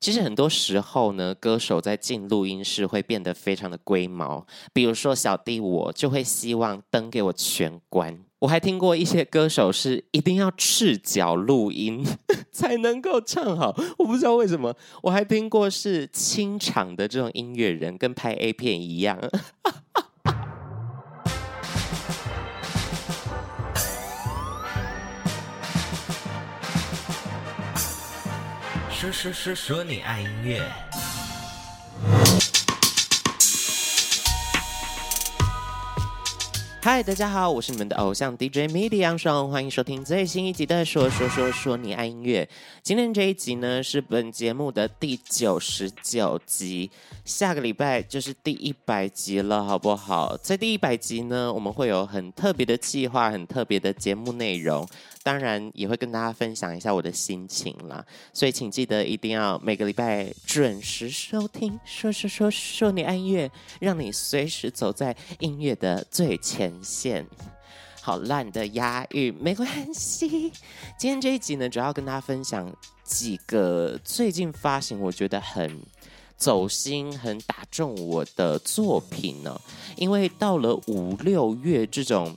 其实很多时候呢，歌手在进录音室会变得非常的龟毛。比如说小弟我就会希望灯给我全关。我还听过一些歌手是一定要赤脚录音 才能够唱好，我不知道为什么。我还听过是清场的这种音乐人，跟拍 A 片一样。说说说说你爱音乐。嗨，大家好，我是你们的偶像 DJ MIDI 杨爽，欢迎收听最新一集的说说说说你爱音乐。今天这一集呢是本节目的第九十九集，下个礼拜就是第一百集了，好不好？在第一百集呢，我们会有很特别的计划，很特别的节目内容。当然也会跟大家分享一下我的心情啦，所以请记得一定要每个礼拜准时收听，说说说说你爱音乐，让你随时走在音乐的最前线。好烂的押韵，没关系。今天这一集呢，主要跟大家分享几个最近发行我觉得很走心、很打中我的作品呢。因为到了五六月这种。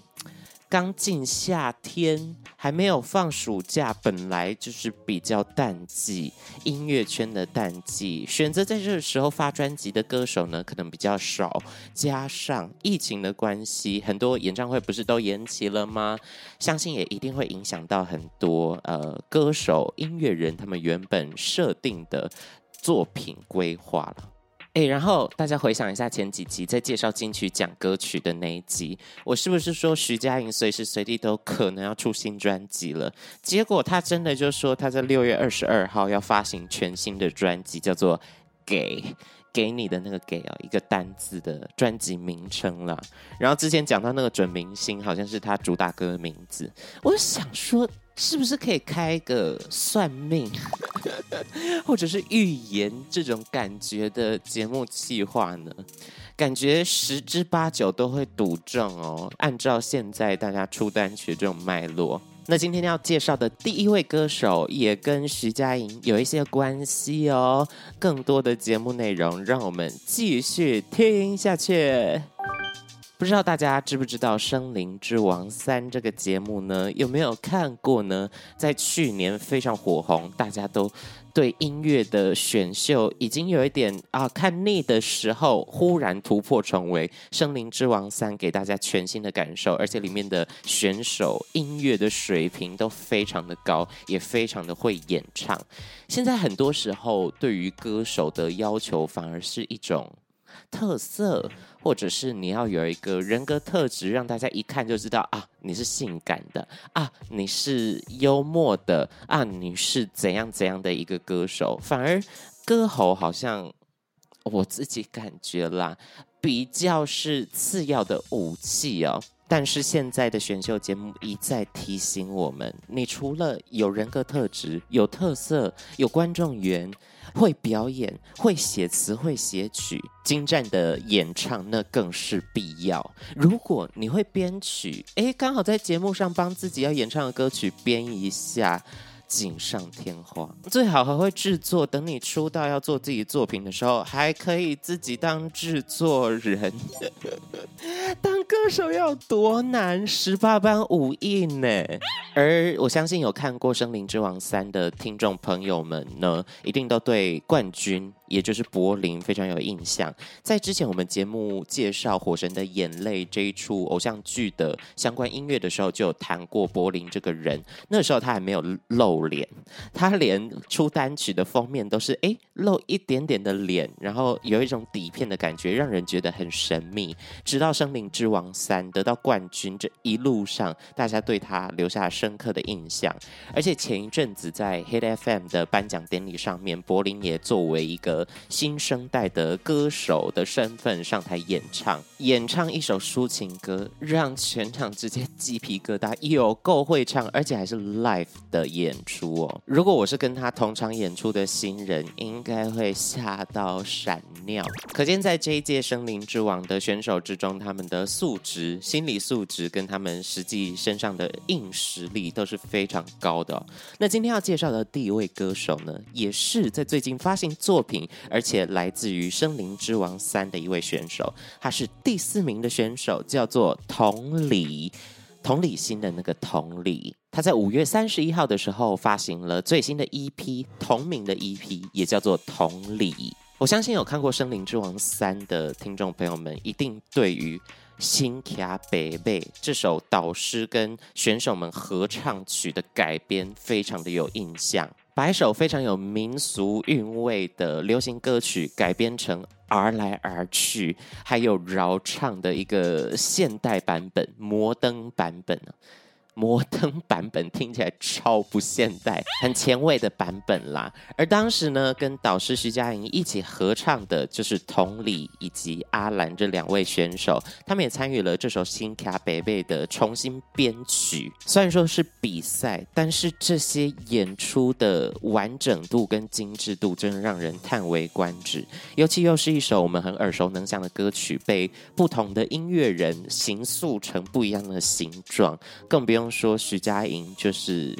刚进夏天，还没有放暑假，本来就是比较淡季，音乐圈的淡季。选择在这个时候发专辑的歌手呢，可能比较少。加上疫情的关系，很多演唱会不是都延期了吗？相信也一定会影响到很多呃歌手、音乐人他们原本设定的作品规划了。哎，然后大家回想一下前几集在介绍金曲奖歌曲的那一集，我是不是说徐佳莹随时随地都可能要出新专辑了？结果他真的就说他在六月二十二号要发行全新的专辑，叫做《给给你的那个给》啊，一个单字的专辑名称啦。然后之前讲到那个准明星，好像是他主打歌的名字，我想说。是不是可以开个算命，或者是预言这种感觉的节目计划呢？感觉十之八九都会赌中哦。按照现在大家出单曲这种脉络，那今天要介绍的第一位歌手也跟徐佳莹有一些关系哦。更多的节目内容，让我们继续听下去。不知道大家知不知道《声林之王三》这个节目呢？有没有看过呢？在去年非常火红，大家都对音乐的选秀已经有一点啊看腻的时候，忽然突破重围，《声林之王三》给大家全新的感受，而且里面的选手音乐的水平都非常的高，也非常的会演唱。现在很多时候对于歌手的要求，反而是一种。特色，或者是你要有一个人格特质，让大家一看就知道啊，你是性感的啊，你是幽默的啊，你是怎样怎样的一个歌手。反而歌喉好像我自己感觉啦，比较是次要的武器哦。但是现在的选秀节目一再提醒我们，你除了有人格特质、有特色、有观众缘。会表演、会写词、会写曲，精湛的演唱那更是必要。如果你会编曲，诶，刚好在节目上帮自己要演唱的歌曲编一下。锦上添花，最好还会制作。等你出道要做自己作品的时候，还可以自己当制作人。当歌手要多难，十八般武艺呢。而我相信有看过《森林之王三》的听众朋友们呢，一定都对冠军。也就是柏林非常有印象，在之前我们节目介绍《火神的眼泪》这一出偶像剧的相关音乐的时候，就有谈过柏林这个人。那时候他还没有露脸，他连出单曲的封面都是诶露一点点的脸，然后有一种底片的感觉，让人觉得很神秘。直到《声林之王三》得到冠军这一路上，大家对他留下深刻的印象。而且前一阵子在 Hit FM 的颁奖典礼上面，柏林也作为一个。新生代的歌手的身份上台演唱，演唱一首抒情歌，让全场直接鸡皮疙瘩，有够会唱，而且还是 live 的演出哦。如果我是跟他同场演出的新人，应该会吓到闪尿。可见在这一届声林之王的选手之中，他们的素质、心理素质跟他们实际身上的硬实力都是非常高的。那今天要介绍的第一位歌手呢，也是在最近发行作品，而且来自于《森林之王三》的一位选手，他是第四名的选手，叫做同理，同理心的那个同理。他在五月三十一号的时候发行了最新的 EP，同名的 EP，也叫做《同理》。我相信有看过《森林之王三》的听众朋友们，一定对于《新卡北贝》这首导师跟选手们合唱曲的改编非常的有印象。白首非常有民俗韵味的流行歌曲改编成儿来儿去，还有饶唱的一个现代版本、摩登版本摩登版本听起来超不现代，很前卫的版本啦。而当时呢，跟导师徐佳莹一起合唱的就是同理以及阿兰这两位选手，他们也参与了这首新卡北贝的重新编曲。虽然说是比赛，但是这些演出的完整度跟精致度真的让人叹为观止。尤其又是一首我们很耳熟能详的歌曲，被不同的音乐人形塑成不一样的形状，更不用。说徐佳莹就是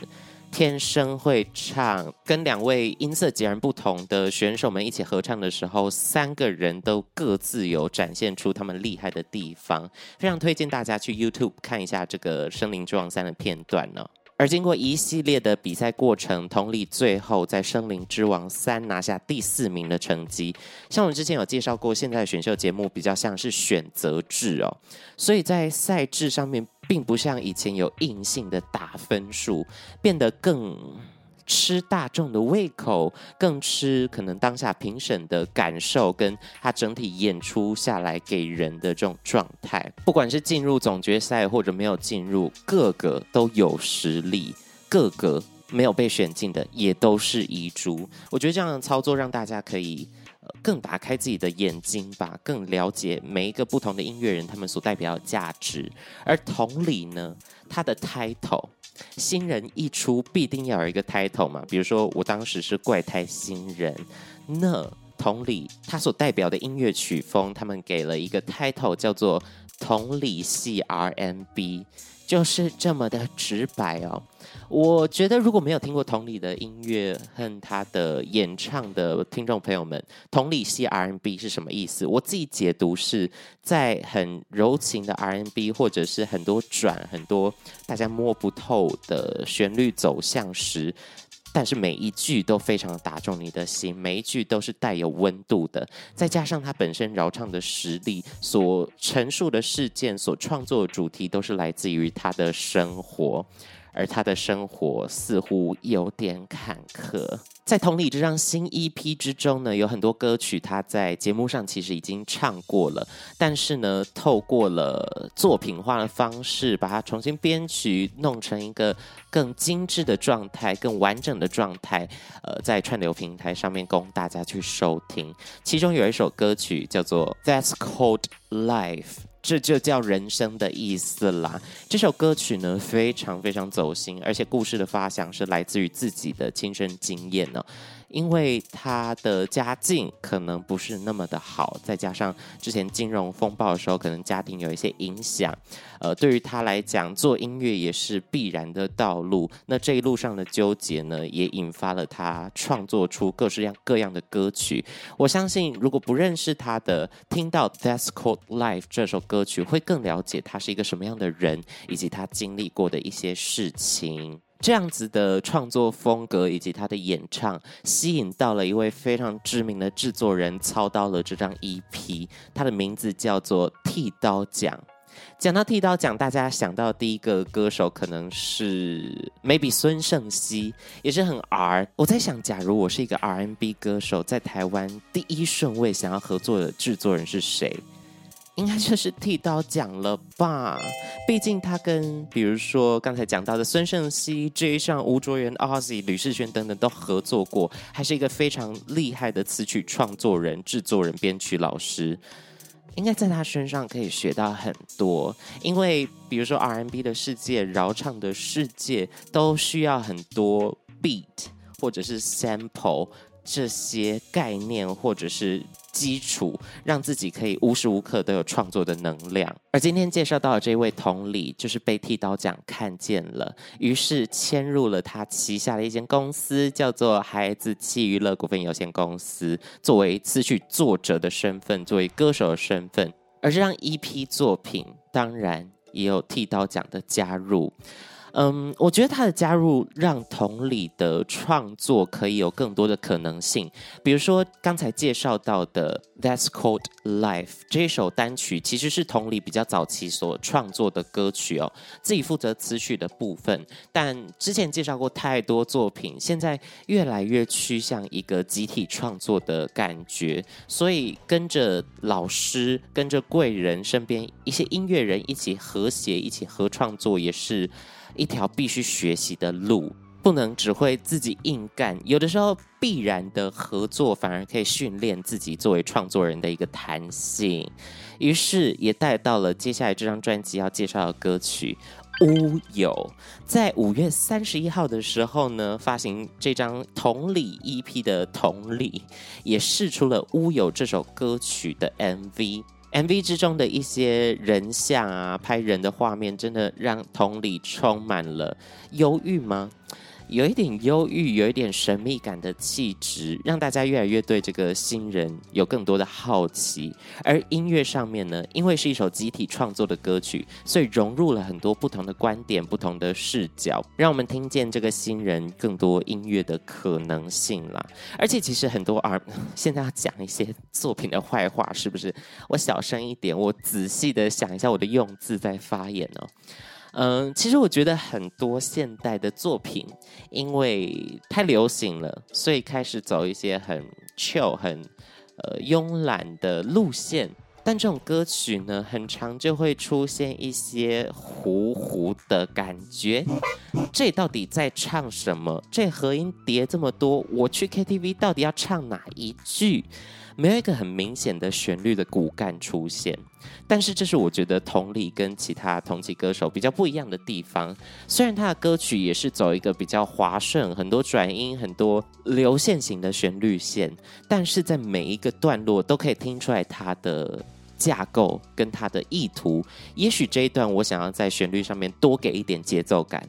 天生会唱，跟两位音色截然不同的选手们一起合唱的时候，三个人都各自有展现出他们厉害的地方，非常推荐大家去 YouTube 看一下这个《森林之王三》的片段呢。而经过一系列的比赛过程，同理最后在《森林之王三》拿下第四名的成绩。像我们之前有介绍过，现在选秀节目比较像是选择制哦，所以在赛制上面并不像以前有硬性的打分数，变得更。吃大众的胃口，更吃可能当下评审的感受，跟他整体演出下来给人的这种状态。不管是进入总决赛或者没有进入，个个都有实力，个个没有被选进的也都是遗珠。我觉得这样的操作让大家可以更打开自己的眼睛吧，更了解每一个不同的音乐人他们所代表的价值。而同理呢，他的 title。新人一出，必定要有一个 title 嘛。比如说，我当时是怪胎新人，那同理，他所代表的音乐曲风，他们给了一个 title 叫做“同理系 RMB。就是这么的直白哦，我觉得如果没有听过同理的音乐和他的演唱的听众朋友们，同理系 R N B 是什么意思？我自己解读是在很柔情的 R N B，或者是很多转很多大家摸不透的旋律走向时。但是每一句都非常打中你的心，每一句都是带有温度的，再加上他本身饶唱的实力，所陈述的事件，所创作的主题，都是来自于他的生活。而他的生活似乎有点坎坷。在同理这张新 EP 之中呢，有很多歌曲他在节目上其实已经唱过了，但是呢，透过了作品化的方式，把它重新编曲，弄成一个更精致的状态、更完整的状态，呃，在串流平台上面供大家去收听。其中有一首歌曲叫做《That's Called Life》。这就叫人生的意思啦。这首歌曲呢，非常非常走心，而且故事的发想是来自于自己的亲身经验呢。因为他的家境可能不是那么的好，再加上之前金融风暴的时候，可能家庭有一些影响。呃，对于他来讲，做音乐也是必然的道路。那这一路上的纠结呢，也引发了他创作出各式各样各样的歌曲。我相信，如果不认识他的，听到《That's Called Life》这首歌曲，会更了解他是一个什么样的人，以及他经历过的一些事情。这样子的创作风格以及他的演唱，吸引到了一位非常知名的制作人，操刀了这张 EP。他的名字叫做剃刀奖。讲到剃刀奖，大家想到第一个歌手可能是 maybe 孙盛希，也是很 R。我在想，假如我是一个 R&B 歌手，在台湾第一顺位想要合作的制作人是谁？应该就是剃刀奖了吧？毕竟他跟比如说刚才讲到的孙盛希、J 上吴卓源、Ozzy、吕士轩等等都合作过，还是一个非常厉害的词曲创作人、制作人、编曲老师。应该在他身上可以学到很多，因为比如说 R&B 的世界、饶唱的世界都需要很多 beat 或者是 sample。这些概念或者是基础，让自己可以无时无刻都有创作的能量。而今天介绍到的这位同理，就是被剃刀奖看见了，于是迁入了他旗下的一间公司，叫做孩子气娱乐股份有限公司，作为词曲作者的身份，作为歌手的身份。而这张 EP 作品，当然也有剃刀奖的加入。嗯，我觉得他的加入让同理的创作可以有更多的可能性。比如说刚才介绍到的《That's Called Life》这一首单曲，其实是同理比较早期所创作的歌曲哦，自己负责词曲的部分。但之前介绍过太多作品，现在越来越趋向一个集体创作的感觉，所以跟着老师、跟着贵人身边一些音乐人一起和谐、一起合创作，也是。一条必须学习的路，不能只会自己硬干。有的时候，必然的合作反而可以训练自己作为创作人的一个弹性。于是，也带到了接下来这张专辑要介绍的歌曲《乌有》。在五月三十一号的时候呢，发行这张同理 EP 的同理，也试出了《乌有》这首歌曲的 MV。MV 之中的一些人像啊，拍人的画面，真的让同理充满了忧郁吗？有一点忧郁，有一点神秘感的气质，让大家越来越对这个新人有更多的好奇。而音乐上面呢，因为是一首集体创作的歌曲，所以融入了很多不同的观点、不同的视角，让我们听见这个新人更多音乐的可能性啦。而且其实很多啊，现在要讲一些作品的坏话，是不是？我小声一点，我仔细的想一下我的用字再发言哦。嗯，其实我觉得很多现代的作品，因为太流行了，所以开始走一些很 chill、很呃慵懒的路线。但这种歌曲呢，很常就会出现一些糊糊的感觉。这到底在唱什么？这和音叠这么多，我去 KTV 到底要唱哪一句？没有一个很明显的旋律的骨干出现，但是这是我觉得同理跟其他同期歌手比较不一样的地方。虽然他的歌曲也是走一个比较滑顺、很多转音、很多流线型的旋律线，但是在每一个段落都可以听出来他的架构跟他的意图。也许这一段我想要在旋律上面多给一点节奏感。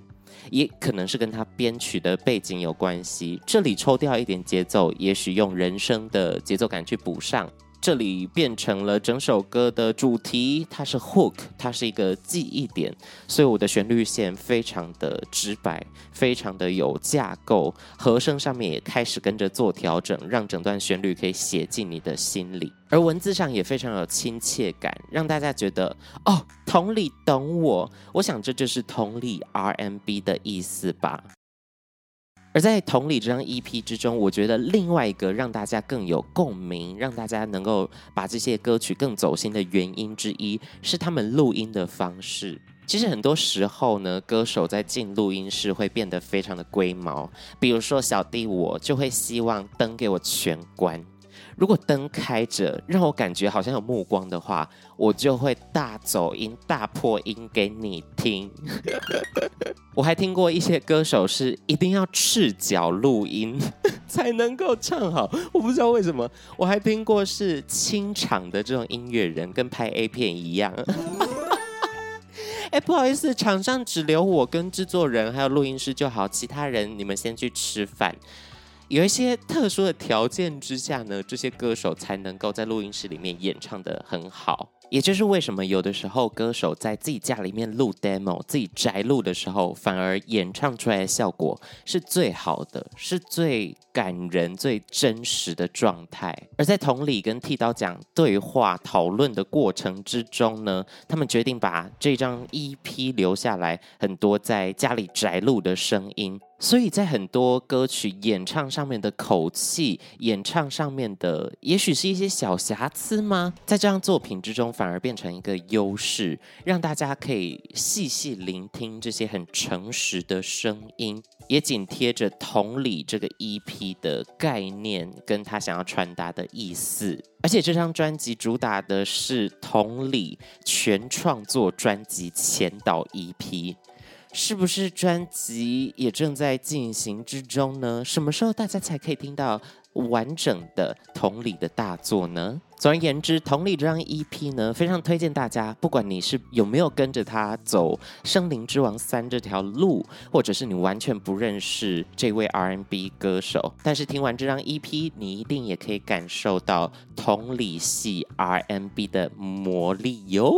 也可能是跟他编曲的背景有关系，这里抽掉一点节奏，也许用人声的节奏感去补上。这里变成了整首歌的主题，它是 hook，它是一个记忆点，所以我的旋律线非常的直白，非常的有架构，和声上面也开始跟着做调整，让整段旋律可以写进你的心里，而文字上也非常有亲切感，让大家觉得哦，同理懂我，我想这就是同理 RMB 的意思吧。而在同理这张 EP 之中，我觉得另外一个让大家更有共鸣，让大家能够把这些歌曲更走心的原因之一，是他们录音的方式。其实很多时候呢，歌手在进录音室会变得非常的龟毛，比如说小弟我就会希望灯给我全关。如果灯开着，让我感觉好像有目光的话，我就会大走音、大破音给你听。我还听过一些歌手是一定要赤脚录音 才能够唱好，我不知道为什么。我还听过是清场的这种音乐人，跟拍 A 片一样。哎，不好意思，场上只留我跟制作人还有录音师就好，其他人你们先去吃饭。有一些特殊的条件之下呢，这些歌手才能够在录音室里面演唱的很好。也就是为什么有的时候歌手在自己家里面录 demo、自己宅录的时候，反而演唱出来的效果是最好的，是最感人、最真实的状态。而在同理跟剃刀讲对话讨论的过程之中呢，他们决定把这张 EP 留下来，很多在家里宅录的声音。所以在很多歌曲演唱上面的口气，演唱上面的，也许是一些小瑕疵吗？在这样作品之中，反而变成一个优势，让大家可以细细聆听这些很诚实的声音，也紧贴着同理这个 EP 的概念，跟他想要传达的意思。而且这张专辑主打的是同理全创作专辑前导 EP。是不是专辑也正在进行之中呢？什么时候大家才可以听到完整的同理的大作呢？总而言之，同理这张 EP 呢，非常推荐大家，不管你是有没有跟着他走《声林之王三》这条路，或者是你完全不认识这位 RNB 歌手，但是听完这张 EP，你一定也可以感受到同理系 RNB 的魔力哟。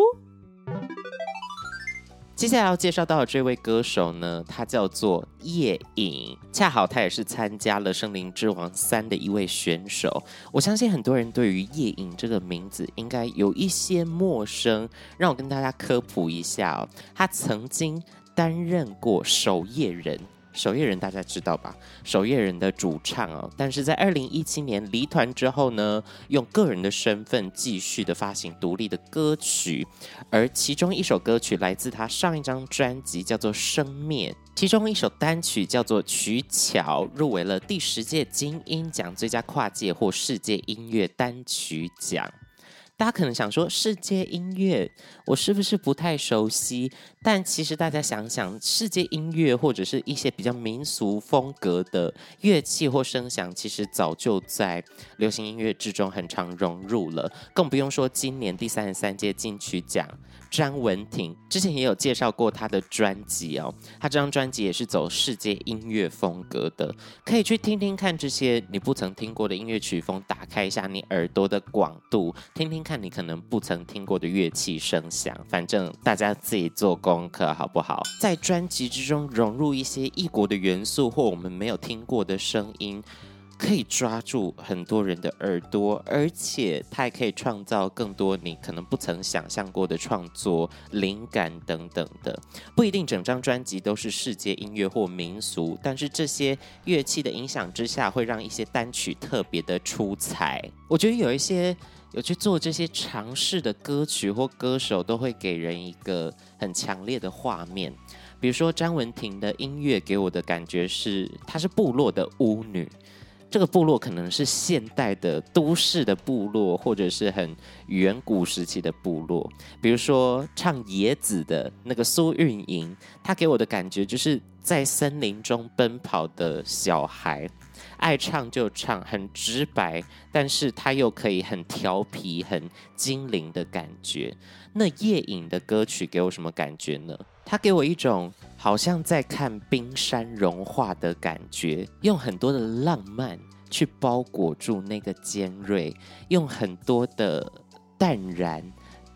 接下来要介绍到的这位歌手呢，他叫做叶颖，恰好他也是参加了《森林之王三》的一位选手。我相信很多人对于叶颖这个名字应该有一些陌生，让我跟大家科普一下哦，他曾经担任过守夜人。守夜人大家知道吧？守夜人的主唱哦，但是在二零一七年离团之后呢，用个人的身份继续的发行独立的歌曲，而其中一首歌曲来自他上一张专辑，叫做《生灭》，其中一首单曲叫做《取巧》，入围了第十届金音奖最佳跨界或世界音乐单曲奖。大家可能想说，世界音乐我是不是不太熟悉？但其实大家想想，世界音乐或者是一些比较民俗风格的乐器或声响，其实早就在流行音乐之中很常融入了。更不用说今年第三十三届金曲奖。张文婷之前也有介绍过她的专辑哦，她这张专辑也是走世界音乐风格的，可以去听听看这些你不曾听过的音乐曲风，打开一下你耳朵的广度，听听看你可能不曾听过的乐器声响。反正大家自己做功课好不好？在专辑之中融入一些异国的元素或我们没有听过的声音。可以抓住很多人的耳朵，而且它还可以创造更多你可能不曾想象过的创作灵感等等的。不一定整张专辑都是世界音乐或民俗，但是这些乐器的影响之下，会让一些单曲特别的出彩。我觉得有一些有去做这些尝试的歌曲或歌手，都会给人一个很强烈的画面。比如说张文婷的音乐给我的感觉是，她是部落的巫女。这个部落可能是现代的都市的部落，或者是很远古时期的部落。比如说唱《野子》的那个苏运莹，她给我的感觉就是在森林中奔跑的小孩，爱唱就唱，很直白，但是他又可以很调皮、很精灵的感觉。那夜影的歌曲给我什么感觉呢？他给我一种好像在看冰山融化的感觉，用很多的浪漫去包裹住那个尖锐，用很多的淡然、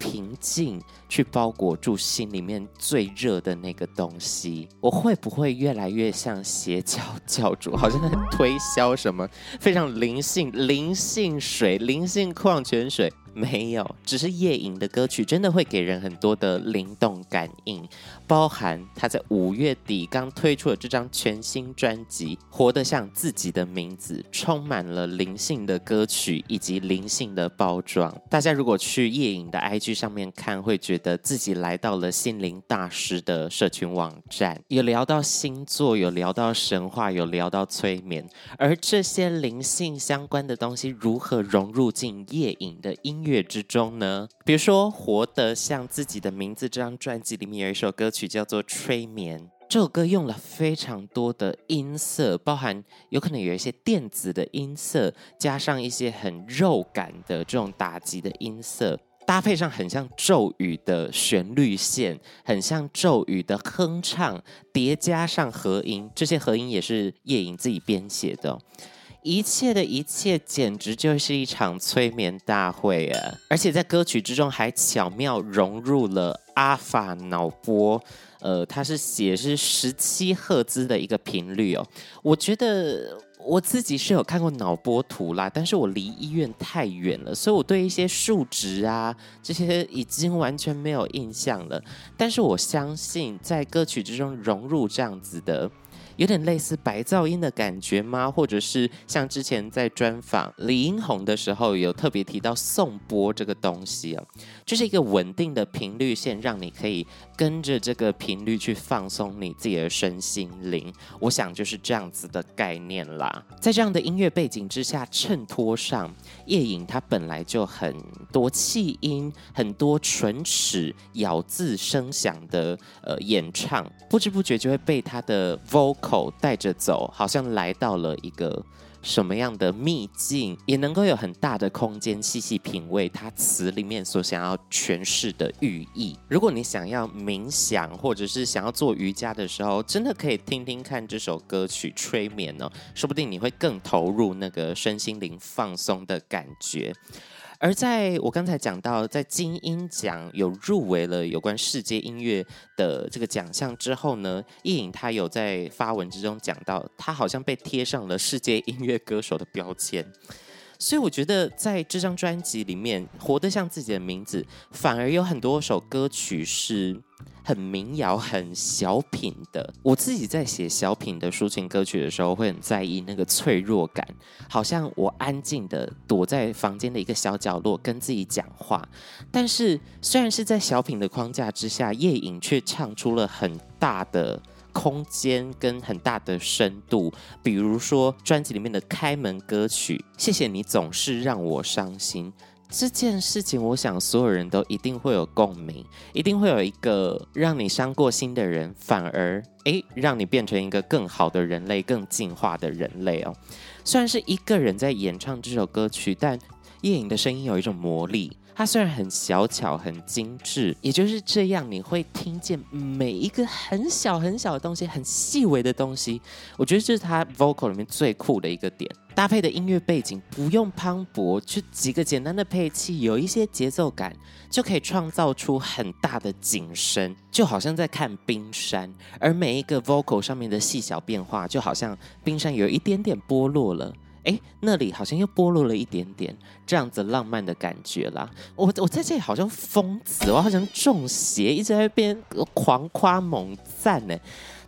平静去包裹住心里面最热的那个东西。我会不会越来越像邪教教主？好像在推销什么非常灵性、灵性水、灵性矿泉水？没有，只是叶颖的歌曲真的会给人很多的灵动感应，包含他在五月底刚推出的这张全新专辑《活得像自己的名字》，充满了灵性的歌曲以及灵性的包装。大家如果去叶颖的 IG 上面看，会觉得自己来到了心灵大师的社群网站，有聊到星座，有聊到神话，有聊到催眠，而这些灵性相关的东西如何融入进叶颖的音乐之中呢？比如说，《活得像自己的名字》这张专辑里面有一首歌曲叫做《催眠》，这首歌用了非常多的音色，包含有可能有一些电子的音色，加上一些很肉感的这种打击的音色，搭配上很像咒语的旋律线，很像咒语的哼唱，叠加上和音，这些和音也是叶颖自己编写的。一切的一切，简直就是一场催眠大会啊！而且在歌曲之中还巧妙融入了阿法脑波，呃，它是写是十七赫兹的一个频率哦。我觉得我自己是有看过脑波图啦，但是我离医院太远了，所以我对一些数值啊这些已经完全没有印象了。但是我相信在歌曲之中融入这样子的。有点类似白噪音的感觉吗？或者是像之前在专访李英宏的时候，有特别提到颂钵这个东西啊，就是一个稳定的频率线，让你可以跟着这个频率去放松你自己的身心灵。我想就是这样子的概念啦。在这样的音乐背景之下，衬托上夜影，它本来就很多气音，很多唇齿咬字声响的呃演唱，不知不觉就会被它的 vocal 口带着走，好像来到了一个。什么样的秘境也能够有很大的空间，细细品味它词里面所想要诠释的寓意。如果你想要冥想，或者是想要做瑜伽的时候，真的可以听听看这首歌曲催眠哦，说不定你会更投入那个身心灵放松的感觉。而在我刚才讲到，在金音奖有入围了有关世界音乐的这个奖项之后呢，叶颖他有在发文之中讲到，他好像被贴上了世界音乐歌手的标签。所以我觉得在这张专辑里面，活得像自己的名字，反而有很多首歌曲是。很民谣、很小品的。我自己在写小品的抒情歌曲的时候，会很在意那个脆弱感，好像我安静的躲在房间的一个小角落跟自己讲话。但是虽然是在小品的框架之下，叶颖却唱出了很大的空间跟很大的深度。比如说专辑里面的开门歌曲《谢谢你总是让我伤心》。这件事情，我想所有人都一定会有共鸣，一定会有一个让你伤过心的人，反而诶让你变成一个更好的人类，更进化的人类哦。虽然是一个人在演唱这首歌曲，但叶颖的声音有一种魔力。它虽然很小巧、很精致，也就是这样，你会听见每一个很小很小的东西，很细微的东西。我觉得这是他 vocal 里面最酷的一个点。搭配的音乐背景不用磅礴，就几个简单的配器，有一些节奏感，就可以创造出很大的景深，就好像在看冰山。而每一个 vocal 上面的细小变化，就好像冰山有一点点剥落了。哎，那里好像又剥落了一点点这样子浪漫的感觉啦。我我在这里好像疯子，我好像中邪，一直在边狂夸猛赞呢。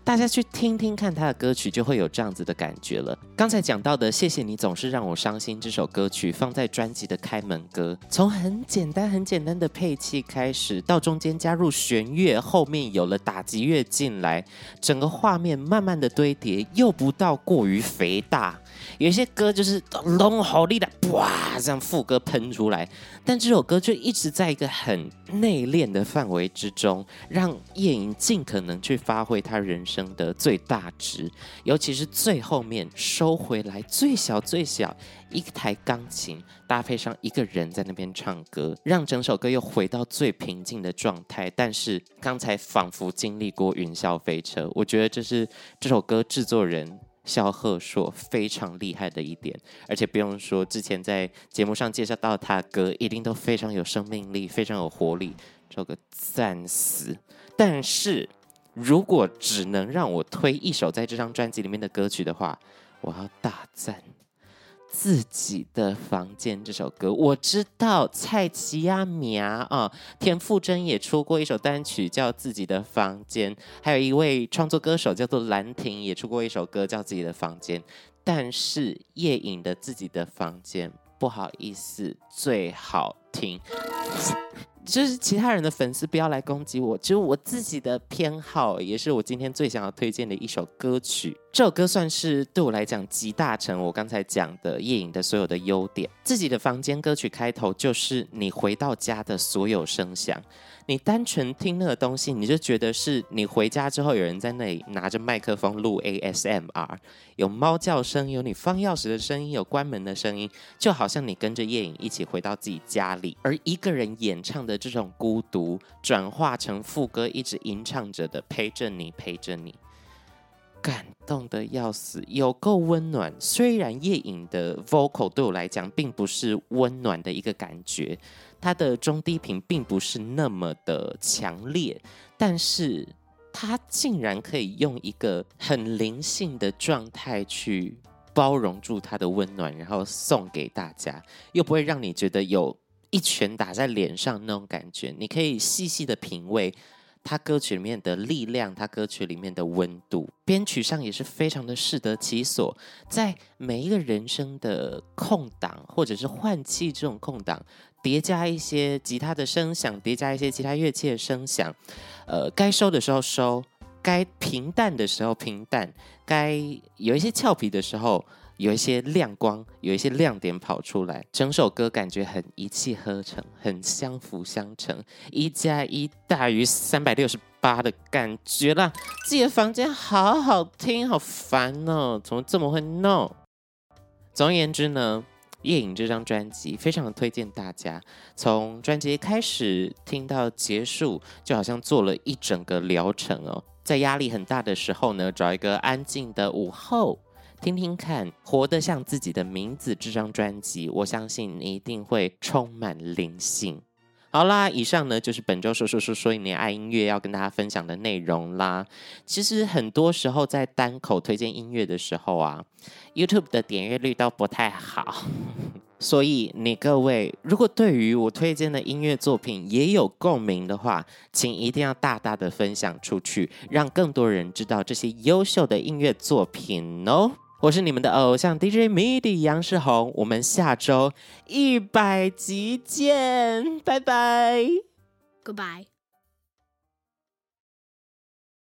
大家去听听看他的歌曲，就会有这样子的感觉了。刚才讲到的《谢谢你总是让我伤心》这首歌曲，放在专辑的开门歌，从很简单很简单的配器开始，到中间加入弦乐，后面有了打击乐进来，整个画面慢慢的堆叠，又不到过于肥大。有些歌就是龙好力的，哇，这样副歌喷出来，但这首歌就一直在一个很内敛的范围之中，让叶颖尽可能去发挥他人生的最大值，尤其是最后面收回来最小最小一台钢琴，搭配上一个人在那边唱歌，让整首歌又回到最平静的状态。但是刚才仿佛经历过云霄飞车，我觉得这是这首歌制作人。萧贺硕非常厉害的一点，而且不用说，之前在节目上介绍到他歌，一定都非常有生命力，非常有活力，这个赞死。但是如果只能让我推一首在这张专辑里面的歌曲的话，我要大赞。自己的房间这首歌，我知道蔡奇亚米啊啊，田馥甄也出过一首单曲叫《自己的房间》，还有一位创作歌手叫做兰亭也出过一首歌叫《自己的房间》，但是叶颖的《自己的房间》不好意思最好听。就是其他人的粉丝不要来攻击我，只有我自己的偏好，也是我今天最想要推荐的一首歌曲。这首歌算是对我来讲集大成我刚才讲的叶颖的所有的优点。自己的房间歌曲开头就是你回到家的所有声响。你单纯听那个东西，你就觉得是你回家之后有人在那里拿着麦克风录 ASMR，有猫叫声，有你放钥匙的声音，有关门的声音，就好像你跟着叶颖一起回到自己家里。而一个人演唱的这种孤独，转化成副歌一直吟唱着的陪着你，陪着你，感动的要死，有够温暖。虽然叶颖的 vocal 对我来讲并不是温暖的一个感觉。它的中低频并不是那么的强烈，但是它竟然可以用一个很灵性的状态去包容住它的温暖，然后送给大家，又不会让你觉得有一拳打在脸上那种感觉。你可以细细的品味他歌曲里面的力量，他歌曲里面的温度，编曲上也是非常的适得其所，在每一个人声的空档或者是换气这种空档，叠加一些吉他的声响，叠加一些其他乐器的声响，呃，该收的时候收，该平淡的时候平淡，该有一些俏皮的时候。有一些亮光，有一些亮点跑出来，整首歌感觉很一气呵成，很相辅相成，一加一大于三百六十八的感觉啦。自己的房间好好听，好烦哦，怎么这么会闹？总而言之呢，《夜影》这张专辑非常推荐大家，从专辑开始听到结束，就好像做了一整个疗程哦。在压力很大的时候呢，找一个安静的午后。听听看，活得像自己的名字这张专辑，我相信你一定会充满灵性。好啦，以上呢就是本周说说说说你爱音乐要跟大家分享的内容啦。其实很多时候在单口推荐音乐的时候啊，YouTube 的点阅率都不太好，所以你各位如果对于我推荐的音乐作品也有共鸣的话，请一定要大大的分享出去，让更多人知道这些优秀的音乐作品哦。我是你们的偶像 DJ MIDI 杨世宏，我们下周一百集见，拜拜，Goodbye。